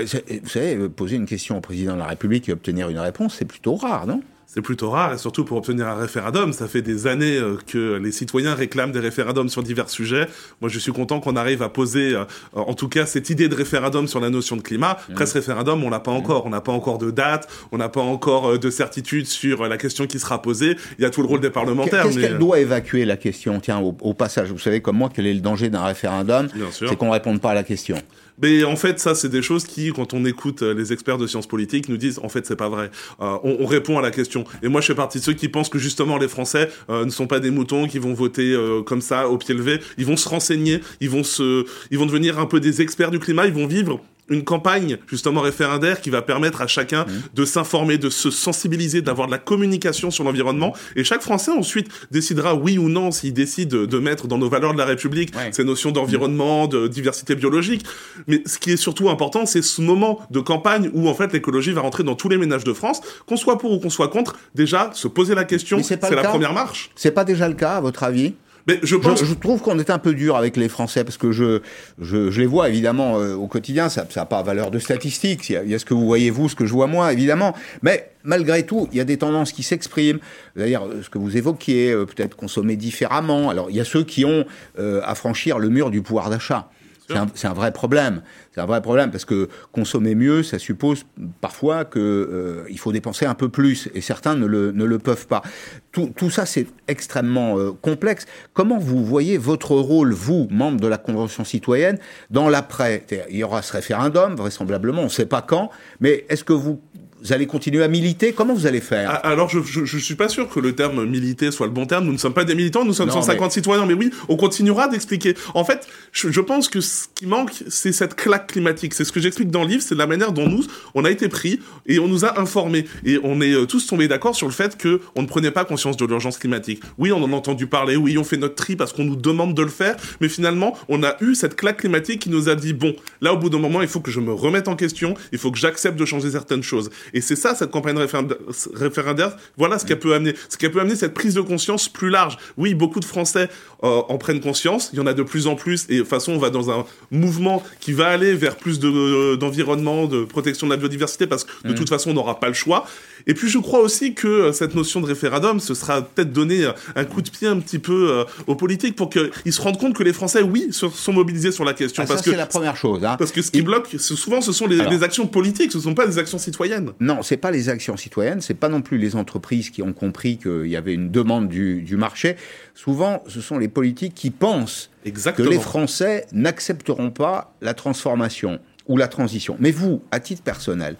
Speaker 1: vous savez, poser une question au président de la République et obtenir une réponse, c'est plutôt rare, non?
Speaker 9: C'est plutôt rare, et surtout pour obtenir un référendum. Ça fait des années euh, que les citoyens réclament des référendums sur divers sujets. Moi, je suis content qu'on arrive à poser, euh, en tout cas, cette idée de référendum sur la notion de climat. Mmh. Presque référendum, on l'a pas mmh. encore. On n'a pas encore de date, on n'a pas encore euh, de certitude sur la question qui sera posée. Il y a tout le rôle des parlementaires.
Speaker 1: Qu'est-ce qu'elle doit évacuer la question? Tiens, au, passage, vous savez comme moi quel est le danger d'un référendum? C'est qu'on ne réponde pas à la question.
Speaker 9: Mais en fait, ça, c'est des choses qui, quand on écoute euh, les experts de sciences politiques, nous disent en fait, c'est pas vrai. Euh, on, on, répond à la question. Et moi, je fais partie de ceux qui pensent que justement les Français euh, ne sont pas des moutons qui vont voter euh, comme ça au pied levé. Ils vont se renseigner, ils vont se, ils vont devenir un peu des experts du climat, ils vont vivre une campagne justement référendaire qui va permettre à chacun mmh. de s'informer, de se sensibiliser, d'avoir de la communication sur l'environnement. Et chaque Français ensuite décidera oui ou non s'il décide de mettre dans nos valeurs de la République ces notions d'environnement, de diversité biologique. Mais ce qui est surtout important, c'est ce moment de campagne où en fait l'écologie va rentrer dans tous les ménages de France, qu'on soit pour ou qu'on soit contre. Déjà, se poser la question, c'est la première marche.
Speaker 1: C'est pas déjà le cas à votre avis?
Speaker 9: Mais je, pense...
Speaker 1: je, trouve qu'on est un peu dur avec les Français parce que je, je, je les vois évidemment euh, au quotidien. Ça n'a pas valeur de statistique. Il y, a, ce que vous voyez vous, ce que je vois moi, évidemment. Mais malgré tout, il y a des tendances qui s'expriment. D'ailleurs, ce que vous évoquiez, euh, peut-être consommer différemment. Alors, il y a ceux qui ont euh, à franchir le mur du pouvoir d'achat. C'est un, vrai problème. C'est un vrai problème parce que consommer mieux, ça suppose parfois qu'il euh, faut dépenser un peu plus et certains ne le, peuvent pas. Tout, tout ça, c'est extrêmement euh, complexe. Comment vous voyez votre rôle, vous, membre de la Convention citoyenne, dans l'après? Il y aura ce référendum, vraisemblablement, on ne sait pas quand, mais est-ce que vous vous allez continuer à militer? Comment vous allez faire?
Speaker 9: Ah, Alors, je, je, suis pas sûr que le terme militer soit le bon terme. Nous ne sommes pas des militants, nous sommes 150 citoyens. Mais oui, on continuera d'expliquer. En fait, je, pense que ce qui manque, c'est cette claque climatique. C'est ce que j'explique dans le livre, c'est la manière dont nous, on a été pris et on nous a informés. Et on est euh, tous tombés d'accord sur le fait que on ne prenait pas conscience de l'urgence climatique. Oui, on en a entendu parler. Oui, on fait notre tri parce qu'on nous demande de le faire. Mais finalement, on a eu cette claque climatique qui nous a dit, bon, là, au bout d'un moment, il faut que je me remette en question. Il faut que j'accepte de changer certaines choses. Et c'est ça, cette campagne référendaire. Voilà ce qu'elle peut amener. Ce qu'elle peut amener, cette prise de conscience plus large. Oui, beaucoup de Français euh, en prennent conscience. Il y en a de plus en plus. Et de toute façon, on va dans un mouvement qui va aller vers plus euh, d'environnement, de, protection de la biodiversité, parce que de mmh. toute façon, on n'aura pas le choix. Et puis, je crois aussi que euh, cette notion de référendum, ce sera peut-être donner un coup de pied un petit peu aux politiques pour qu'ils se rendent compte que les Français, oui, sont mobilisés sur la question.
Speaker 1: Ah,
Speaker 9: parce
Speaker 1: ça, c'est la première chose. Hein.
Speaker 9: Parce que ce qui bloque, souvent, ce sont les, les, actions politiques, ce ne sont pas des actions citoyennes.
Speaker 1: Non, c'est pas les actions citoyennes, c'est pas non plus les entreprises qui ont compris qu'il y avait une demande du, marché. Souvent, ce sont les politiques qui pensent que les Français n'accepteront pas la transformation ou la transition. Mais vous, à titre personnel,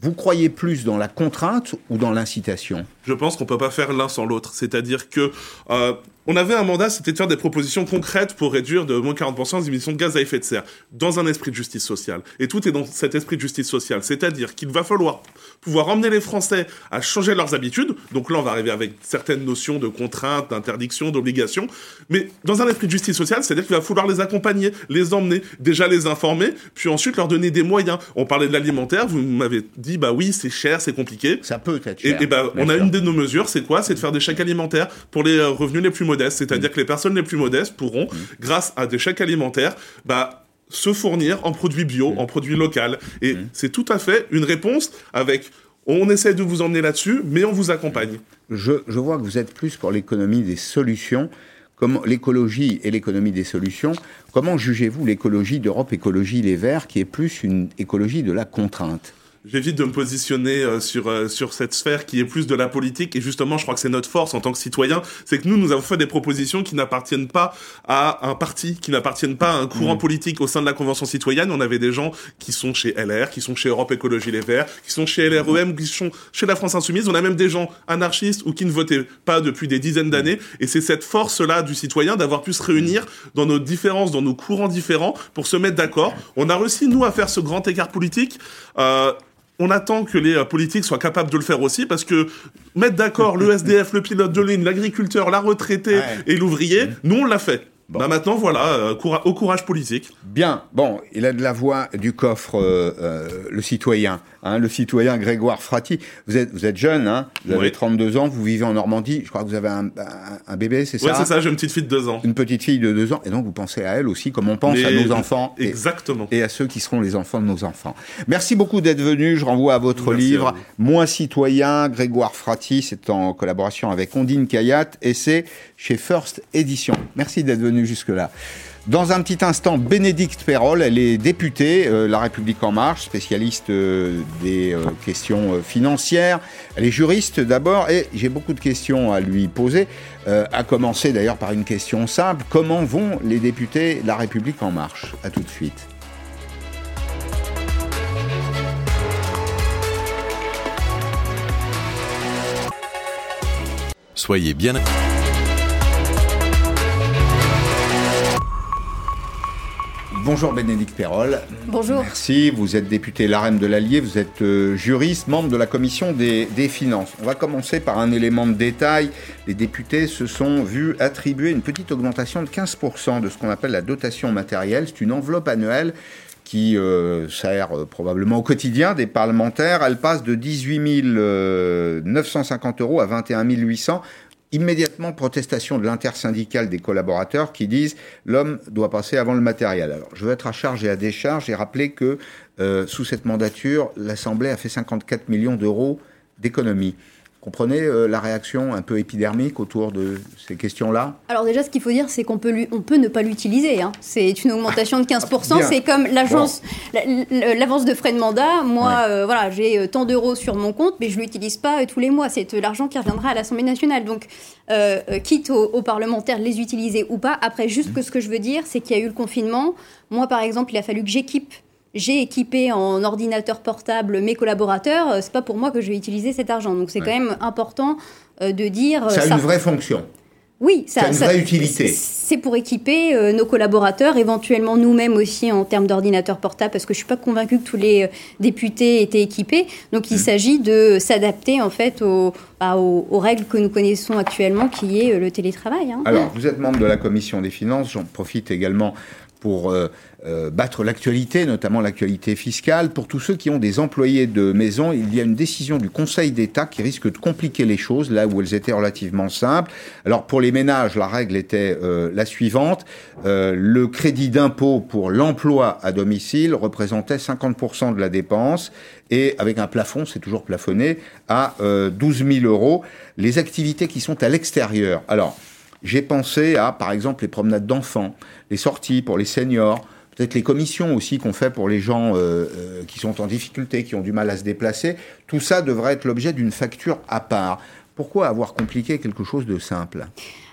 Speaker 1: vous croyez plus dans la contrainte ou dans l'incitation?
Speaker 9: Je pense qu'on peut pas faire l'un sans l'autre. C'est-à-dire que euh, on avait un mandat, c'était de faire des propositions concrètes pour réduire de moins 40% les émissions de gaz à effet de serre, dans un esprit de justice sociale. Et tout est dans cet esprit de justice sociale. C'est-à-dire qu'il va falloir pouvoir emmener les Français à changer leurs habitudes. Donc là, on va arriver avec certaines notions de contraintes, d'interdiction, d'obligation. Mais dans un esprit de justice sociale, c'est-à-dire qu'il va falloir les accompagner, les emmener, déjà les informer, puis ensuite leur donner des moyens. On parlait de l'alimentaire, vous m'avez dit, bah oui, c'est cher, c'est compliqué.
Speaker 1: Ça peut être cher.
Speaker 9: Et, bah, on a une de nos mesures, c'est quoi? C'est de faire des chèques alimentaires pour les euh, revenus les plus modestes. C'est-à-dire mm. que les personnes les plus modestes pourront, mm. grâce à des chèques alimentaires, bah, se fournir en produits bio, mm. en produits locaux. Et c'est tout à fait une réponse avec on essaie de vous emmener là-dessus, mais on vous accompagne.
Speaker 1: Je, je, vois que vous êtes plus pour l'économie des solutions. Comment l'écologie et l'économie des solutions. Comment jugez-vous l'écologie d'Europe Écologie Les Verts, qui est plus une écologie de la contrainte?
Speaker 9: J'évite de me positionner euh, sur euh, sur cette sphère qui est plus de la politique. Et justement je crois que c'est notre force en tant que citoyen. C'est que nous nous avons fait des propositions qui n'appartiennent pas à un parti qui n'appartiennent pas à un courant mmh. politique au sein de la convention citoyenne. On avait des gens qui sont chez LR qui sont chez Europe Écologie Les Verts qui sont chez LREM qui sont chez la France Insoumise. On a même des gens anarchistes ou qui ne votaient pas depuis des dizaines d'années. Et c'est cette force là du citoyen d'avoir pu se réunir dans nos différences dans nos courants différents pour se mettre d'accord. On a réussi nous à faire ce grand écart politique euh, on attend que les euh, politiques soient capables de le faire aussi, parce que mettre d'accord le SDF, le pilote de ligne, l'agriculteur, la retraitée et l'ouvrier, nous on l'a fait. Bah maintenant voilà, euh, au courage politique.
Speaker 1: Bien, bon, il a de la voix du coffre, euh, le citoyen. Hein, le citoyen Grégoire Frati. Vous êtes, vous êtes jeune, hein, vous avez 32 ans, vous vivez en Normandie, je crois que vous avez un, un, bébé, c'est ça
Speaker 9: Oui, c'est ça, j'ai une petite fille de 2 ans.
Speaker 1: Une petite fille de 2 ans, et donc vous pensez à elle aussi, comme on pense à nos enfants.
Speaker 9: Exactement.
Speaker 1: Et, à ceux qui seront les enfants de nos enfants. Merci beaucoup d'être venu, je renvoie à votre livre, Moins citoyen, Grégoire Frati, c'est en collaboration avec Ondine Kayat, et c'est chez First Edition. Merci d'être venu jusque-là. Dans un petit instant, Bénédicte Perrol, elle est députée, euh, La République En Marche, spécialiste euh, des euh, questions financières. Elle est juriste d'abord et j'ai beaucoup de questions à lui poser, à commencer d'ailleurs par une question simple. Comment vont les députés La République En Marche? À tout de suite.
Speaker 11: Soyez bien...
Speaker 1: Bonjour Bénédicte Perrol.
Speaker 11: Bonjour.
Speaker 1: Merci, vous êtes député LAREM de l'Allier, vous êtes euh, juriste, membre de la commission des, des, finances. On va commencer par un élément de détail. Les députés se sont vus attribuer une petite augmentation de 15% de ce qu'on appelle la dotation matérielle. C'est une enveloppe annuelle qui euh, sert euh, probablement au quotidien des parlementaires. Elle passe de 18 950 euros à 21 800 immédiatement protestation de l'intersyndicale des collaborateurs qui disent l'homme doit passer avant le matériel. Alors, je veux être à charge et à décharge et rappeler que euh, sous cette mandature, l'Assemblée a fait 54 millions d'euros d'économies. Comprenez euh, la réaction un peu épidermique autour de ces questions-là
Speaker 11: Alors déjà, ce qu'il faut dire, c'est qu'on peut, on peut ne pas l'utiliser. Hein. C'est une augmentation de 15%. c'est comme l'agence, l'avance de frais de mandat. Moi, euh, voilà, j'ai euh, tant d'euros sur mon compte, mais je ne l'utilise pas tous les mois. C'est l'argent qui reviendra à l'Assemblée nationale. Donc, quitte aux, parlementaires de les utiliser ou pas. Après, juste mmh. que ce que je veux dire, c'est qu'il y a eu le confinement. Moi, par exemple, il a fallu que j'équipe j'ai équipé en ordinateur portable mes collaborateurs, euh, c'est pas pour moi que je vais utiliser cet argent. Donc c'est quand même important euh, de dire.
Speaker 1: Ça a une vraie fonction.
Speaker 11: Oui,
Speaker 1: ça, a une vraie utilité.
Speaker 11: C'est pour équiper euh, nos collaborateurs, éventuellement nous-mêmes aussi en termes d'ordinateur portable, parce que je suis pas convaincue que tous les députés étaient équipés. Donc il mmh. s'agit de s'adapter en fait aux, aux, règles que nous connaissons actuellement, qui est le télétravail. Hein.
Speaker 1: Alors vous êtes membre de la commission des finances, j'en profite également pour euh, euh, battre l'actualité, notamment l'actualité fiscale. Pour tous ceux qui ont des employés de maison, il y a une décision du Conseil d'État qui risque de compliquer les choses là où elles étaient relativement simples. Alors pour les ménages, la règle était euh, la suivante. le crédit d'impôt pour l'emploi à domicile représentait 50% de la dépense et avec un plafond, c'est toujours plafonné, à 12 000 euros. Les activités qui sont à l'extérieur. Alors, j'ai pensé à, par exemple, les promenades d'enfants, les sorties pour les seniors, peut-être les commissions aussi qu'on fait pour les gens euh, euh, qui sont en difficulté, qui ont du mal à se déplacer. Tout ça devrait être l'objet d'une facture à part. Pourquoi avoir compliqué quelque chose de simple?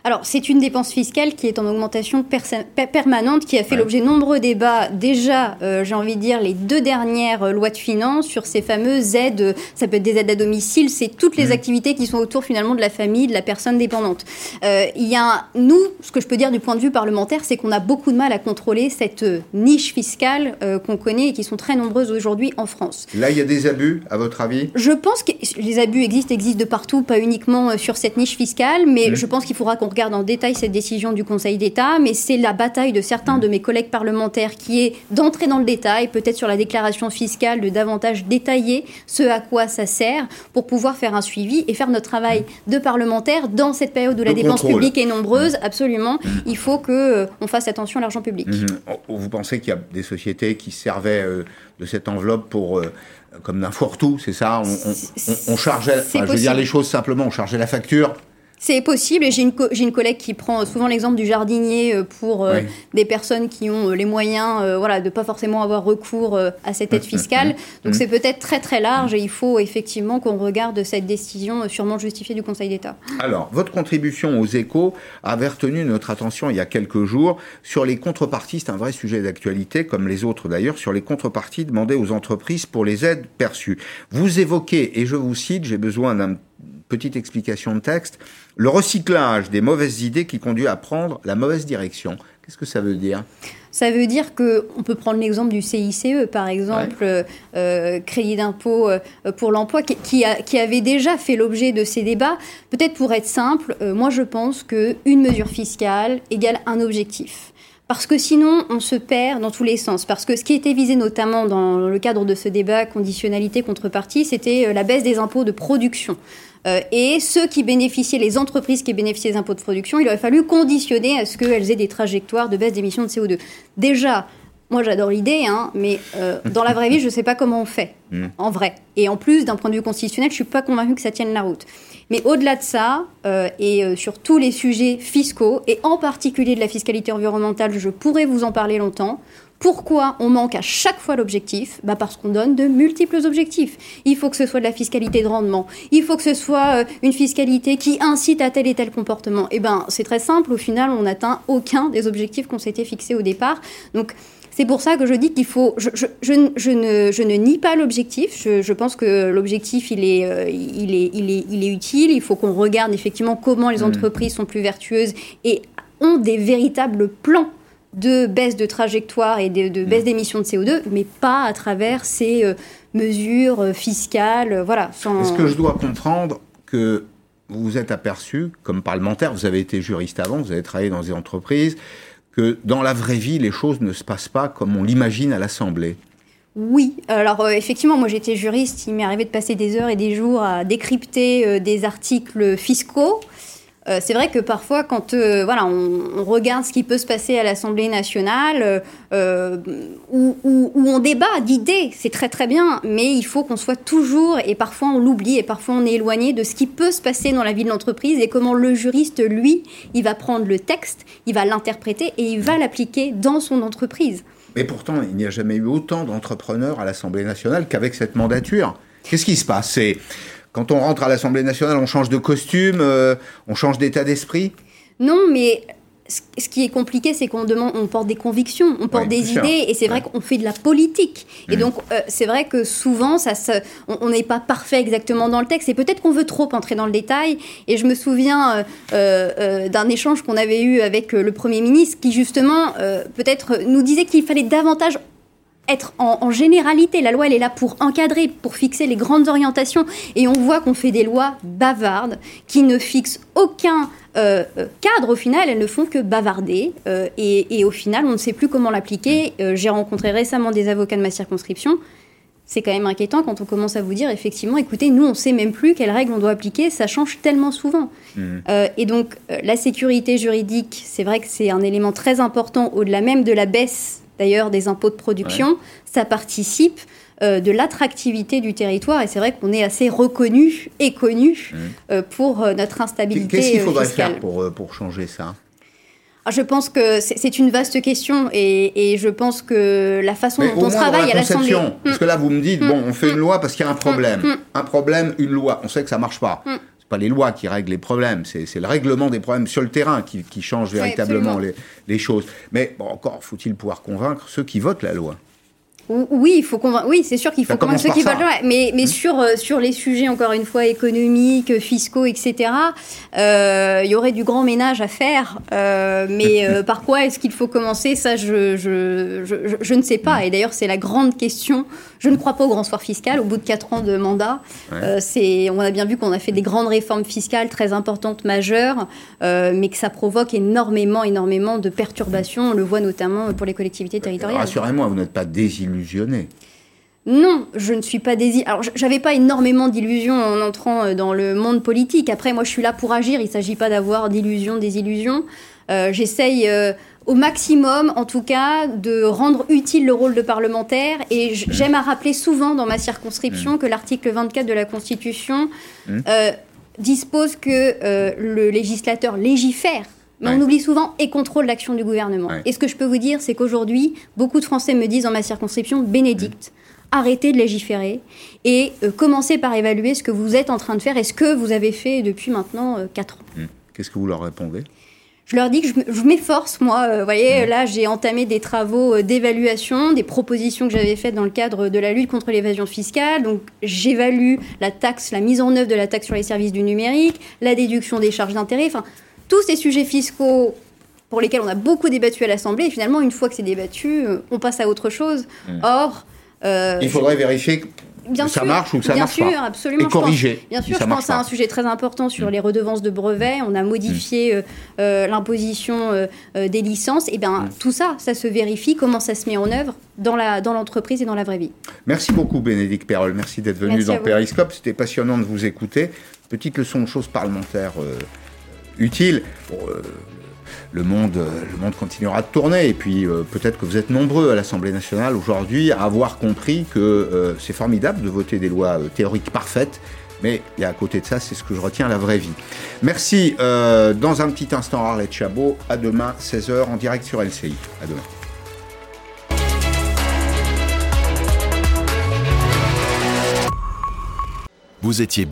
Speaker 11: Alors, c'est une dépense fiscale qui est en augmentation permanente, qui a fait l'objet de nombreux débats. Déjà, euh, j'ai envie de dire, les deux dernières euh, lois de finances sur ces fameuses aides. Ça peut être des aides à domicile, c'est toutes les mmh. activités qui sont autour finalement de la famille, de la personne dépendante. Euh, il y a, nous, ce que je peux dire du point de vue parlementaire, c'est qu'on a beaucoup de mal à contrôler cette niche fiscale qu'on connaît et qui sont très nombreuses aujourd'hui en France.
Speaker 1: Là, il y a des abus, à votre avis?
Speaker 11: Je pense que les abus existent, existent de partout, pas uniquement sur cette niche fiscale, mais mmh. je pense qu'il faudra qu'on regarde en détail cette décision du Conseil d'État, mais c'est la bataille de certains de mes collègues parlementaires qui est d'entrer dans le détail, peut-être sur la déclaration fiscale, de davantage détailler ce à quoi ça sert pour pouvoir faire un suivi et faire notre travail de parlementaire dans cette période où la dépense publique est nombreuse. Absolument, mmh. il faut que euh, on fasse attention à l'argent public. Mmh.
Speaker 1: Vous pensez qu'il y a des sociétés qui servaient euh, de cette enveloppe pour euh, comme d'un fourre-tout, c'est ça? On, chargeait, je veux dire les choses simplement, on chargeait la facture
Speaker 11: c'est possible et j'ai une, une collègue qui prend souvent l'exemple du jardinier euh, pour euh, des personnes qui ont euh, les moyens voilà, de ne pas forcément avoir recours à cette aide fiscale. Donc c'est peut-être très très large et il faut effectivement qu'on regarde cette décision sûrement justifiée du Conseil d'État.
Speaker 1: Alors, votre contribution aux échos avait retenu notre attention il y a quelques jours sur les contreparties, c'est un vrai sujet d'actualité comme les autres d'ailleurs, sur les contreparties demandées aux entreprises pour les aides perçues. Vous évoquez, et je vous cite, j'ai besoin d'un petite explication de texte, le recyclage des mauvaises idées qui conduit à prendre la mauvaise direction. Qu'est-ce que ça veut dire?
Speaker 11: Ça veut dire que on peut prendre l'exemple du CICE, par exemple, euh, crédit d'impôt euh, pour l'emploi, qui, avait déjà fait l'objet de ces débats. Peut-être pour être simple, euh, moi je pense qu'une mesure fiscale égale un objectif. Parce que sinon, on se perd dans tous les sens. Parce que ce qui était visé notamment dans le cadre de ce débat conditionnalité contrepartie, c'était la baisse des impôts de production. Euh, et ceux qui bénéficiaient, les entreprises qui bénéficiaient des impôts de production, il aurait fallu conditionner à ce qu'elles aient des trajectoires de baisse d'émissions de CO2. Déjà, moi j'adore l'idée, hein, mais euh, dans la vraie vie, je ne sais pas comment on fait, [LAUGHS] hmm. en vrai. Et en plus, d'un point de vue constitutionnel, je ne suis pas convaincue que ça tienne la route. Mais au-delà de ça, euh, et sur tous les sujets fiscaux, et en particulier de la fiscalité environnementale, je pourrais vous en parler longtemps, pourquoi on manque à chaque fois l'objectif bah Parce qu'on donne de multiples objectifs. Il faut que ce soit de la fiscalité de rendement. Il faut que ce soit euh, une fiscalité qui incite à tel et tel comportement. Eh ben, c'est très simple. Au final, on n'atteint aucun des objectifs qu'on s'était fixés au départ. Donc, c'est pour ça que je dis qu'il faut. Je, je, je, ne, je, ne, nie pas l'objectif. Je, pense que l'objectif, il, est, euh, il, est, il, est, il est utile. Il faut qu'on regarde effectivement comment les mmh. entreprises sont plus vertueuses et ont des véritables plans de baisse de trajectoire et de, de baisse d'émissions de CO2, mais pas à travers ces euh, mesures euh, fiscales. euh, voilà. sans-
Speaker 1: Est-ce que je dois comprendre que vous vous êtes aperçu, comme parlementaire, vous avez été juriste avant, vous avez travaillé dans des entreprises, que dans la vraie vie, les choses ne se passent pas comme on l'imagine à l'Assemblée?
Speaker 11: Oui, alors euh, effectivement, moi j'étais juriste, il m'est arrivé de passer des heures et des jours à décrypter euh, des articles fiscaux. Euh, c'est vrai que parfois, quand euh, voilà, on, regarde ce qui peut se passer à l'Assemblée nationale, euh, euh, où, où- où on débat d'idées, c'est très très bien, mais il faut qu'on soit toujours, et parfois on l'oublie, et parfois on est éloigné de ce qui peut se passer dans la vie de l'entreprise et comment le juriste, lui, il va prendre le texte, il va l'interpréter et il va l'appliquer dans son entreprise.
Speaker 1: Mais pourtant, il n'y a jamais eu autant d'entrepreneurs à l'Assemblée nationale qu'avec cette mandature. Qu'est-ce qui se passe? Quand on rentre à l'Assemblée nationale, on change de costume, euh, on change d'état d'esprit
Speaker 11: Non, mais ce qui est compliqué, c'est qu'on demande, on porte des convictions, on porte
Speaker 1: Oui,
Speaker 11: des
Speaker 1: sûr.
Speaker 11: idées, et c'est vrai
Speaker 1: Ouais.
Speaker 11: qu'on fait de la politique. Et
Speaker 1: Mm.
Speaker 11: donc, euh, c'est vrai que souvent, ça, se- on n'est pas parfait exactement dans le texte, et peut-être qu'on veut trop entrer dans le détail. Et je me souviens euh, d'un échange qu'on avait eu avec le Premier ministre, qui justement, peut-être, nous disait qu'il fallait davantage être en, en généralité. La loi, elle est là pour encadrer, pour fixer les grandes orientations. Et on voit qu'on fait des lois bavardes qui ne fixent aucun euh, euh, cadre. Au final, elles ne font que bavarder. Euh, et, et au final, on ne sait plus comment l'appliquer. Euh, J'ai rencontré récemment des avocats de ma circonscription. C'est quand même inquiétant quand on commence à vous dire, effectivement, écoutez, nous, on sait même plus quelles règles on doit appliquer. Ça change tellement souvent. Euh, et donc, la sécurité juridique, c'est vrai que c'est un élément très important, au-delà même de la baisse, d'ailleurs, des impôts de production. Ça participe euh, de l'attractivité du territoire. Et c'est vrai qu'on est assez reconnu et connu euh, pour euh, notre instabilité
Speaker 1: Qu'est-ce qu'il faudrait
Speaker 11: fiscale.
Speaker 1: faire pour, pour changer ça?
Speaker 11: Ah, Je pense que c'est une vaste question et, et je pense que la façon
Speaker 1: Mais
Speaker 11: dont on travaille
Speaker 1: la
Speaker 11: à l'Assemblée.
Speaker 1: conception. Parce que là, vous me dites,
Speaker 11: Mm.
Speaker 1: bon, on fait une loi parce qu'il y a un problème. Un problème, une loi. On sait que ça marche pas. Pas les lois qui règlent les problèmes, c'est le règlement des problèmes sur le terrain qui, qui change véritablement les, les choses. Mais bon, encore faut-il pouvoir convaincre ceux qui votent la loi.
Speaker 11: Ou- Oui, il faut convaincre. Oui, c'est sûr qu'il faut convaincre ceux qui veulent.
Speaker 1: ça.
Speaker 11: ouais, Mais, mais sur, euh, sur les sujets, encore une fois, économiques, fiscaux, etc., euh, il y aurait du grand ménage à faire. Euh, mais euh, par quoi est-ce qu'il faut commencer? Ça, je, je, je, je- je ne sais pas. Et d'ailleurs, c'est la grande question. Je ne crois pas au grand soir fiscal. Au bout de quatre ans de mandat,
Speaker 1: Ouais.
Speaker 11: c'est, on a bien vu qu'on a fait des grandes réformes fiscales très importantes, majeures, mais que ça provoque énormément, énormément de perturbations. On le voit notamment pour les collectivités territoriales.
Speaker 1: Rassurez-moi, vous n'êtes pas désillusionné.
Speaker 11: Non, je ne suis pas dési. Alors, j'avais pas énormément d'illusions en entrant euh, dans le monde politique. Après, moi, je suis là pour agir. Il ne s'agit pas d'avoir d'illusions, des illusions. Euh, J'essaye euh, au maximum, en tout cas, de rendre utile le rôle de parlementaire. Et j'aime à rappeler souvent dans ma circonscription que l'article 24 de la Constitution
Speaker 1: Mm.
Speaker 11: euh, dispose que le législateur légifère. Mais
Speaker 1: Ouais.
Speaker 11: on oublie souvent et contrôle l'action du gouvernement.
Speaker 1: Ouais.
Speaker 11: Et ce que je peux vous dire, c'est qu'aujourd'hui, beaucoup de Français me disent dans ma circonscription, Bénédicte, arrêtez de légiférer et euh, commencez par évaluer ce que vous êtes en train de faire et ce que vous avez fait depuis maintenant 4 ans.
Speaker 1: Hmm. Qu'est-ce que vous leur répondez?
Speaker 11: Je leur dis que je me- je m'efforce, moi. euh, Vous voyez, là, j'ai entamé des travaux euh, d'évaluation, des propositions que j'avais faites dans le cadre de la lutte contre l'évasion fiscale. Donc, j'évalue la taxe, la mise en œuvre de la taxe sur les services du numérique, la déduction des charges d'intérêt, enfin, tous ces sujets fiscaux pour lesquels on a beaucoup débattu à l'Assemblée. Et finalement, une fois que c'est débattu, euh, on passe à autre chose.
Speaker 1: Mm.
Speaker 11: Or, euh,
Speaker 1: Il faudrait vérifier que
Speaker 11: Bien
Speaker 1: ça
Speaker 11: sûr,
Speaker 1: marche ou que ça
Speaker 11: bien
Speaker 1: marche
Speaker 11: sûr,
Speaker 1: pas.
Speaker 11: absolument.
Speaker 1: Et
Speaker 11: je pense-
Speaker 1: corriger
Speaker 11: bien
Speaker 1: si
Speaker 11: sûr,
Speaker 1: ça
Speaker 11: je pense à
Speaker 1: pas.
Speaker 11: un sujet très important sur
Speaker 1: Mm.
Speaker 11: les redevances de brevets. On a modifié euh, euh, l'imposition euh, euh, des licences. Et bien,
Speaker 1: Mm.
Speaker 11: tout ça, ça se vérifie. Comment ça se met en œuvre dans la dans l'entreprise et dans la vraie vie.
Speaker 1: Merci beaucoup Bénédicte Perrol, merci d'être venu
Speaker 11: à
Speaker 1: dans
Speaker 11: vous.
Speaker 1: Périscope, c'était passionnant de vous écouter. Petite leçon de choses parlementaires Bon, euh, le, monde, le monde continuera de tourner et puis euh, peut-être que vous êtes nombreux à l'Assemblée nationale aujourd'hui à avoir compris que euh, c'est formidable de voter des lois théoriques parfaites. Mais a à côté de ça, c'est ce que je retiens, la vraie vie. Merci. dans un petit instant, Arlette Chabot. À demain, 16h, en direct sur LCI. À demain.
Speaker 12: Vous étiez bien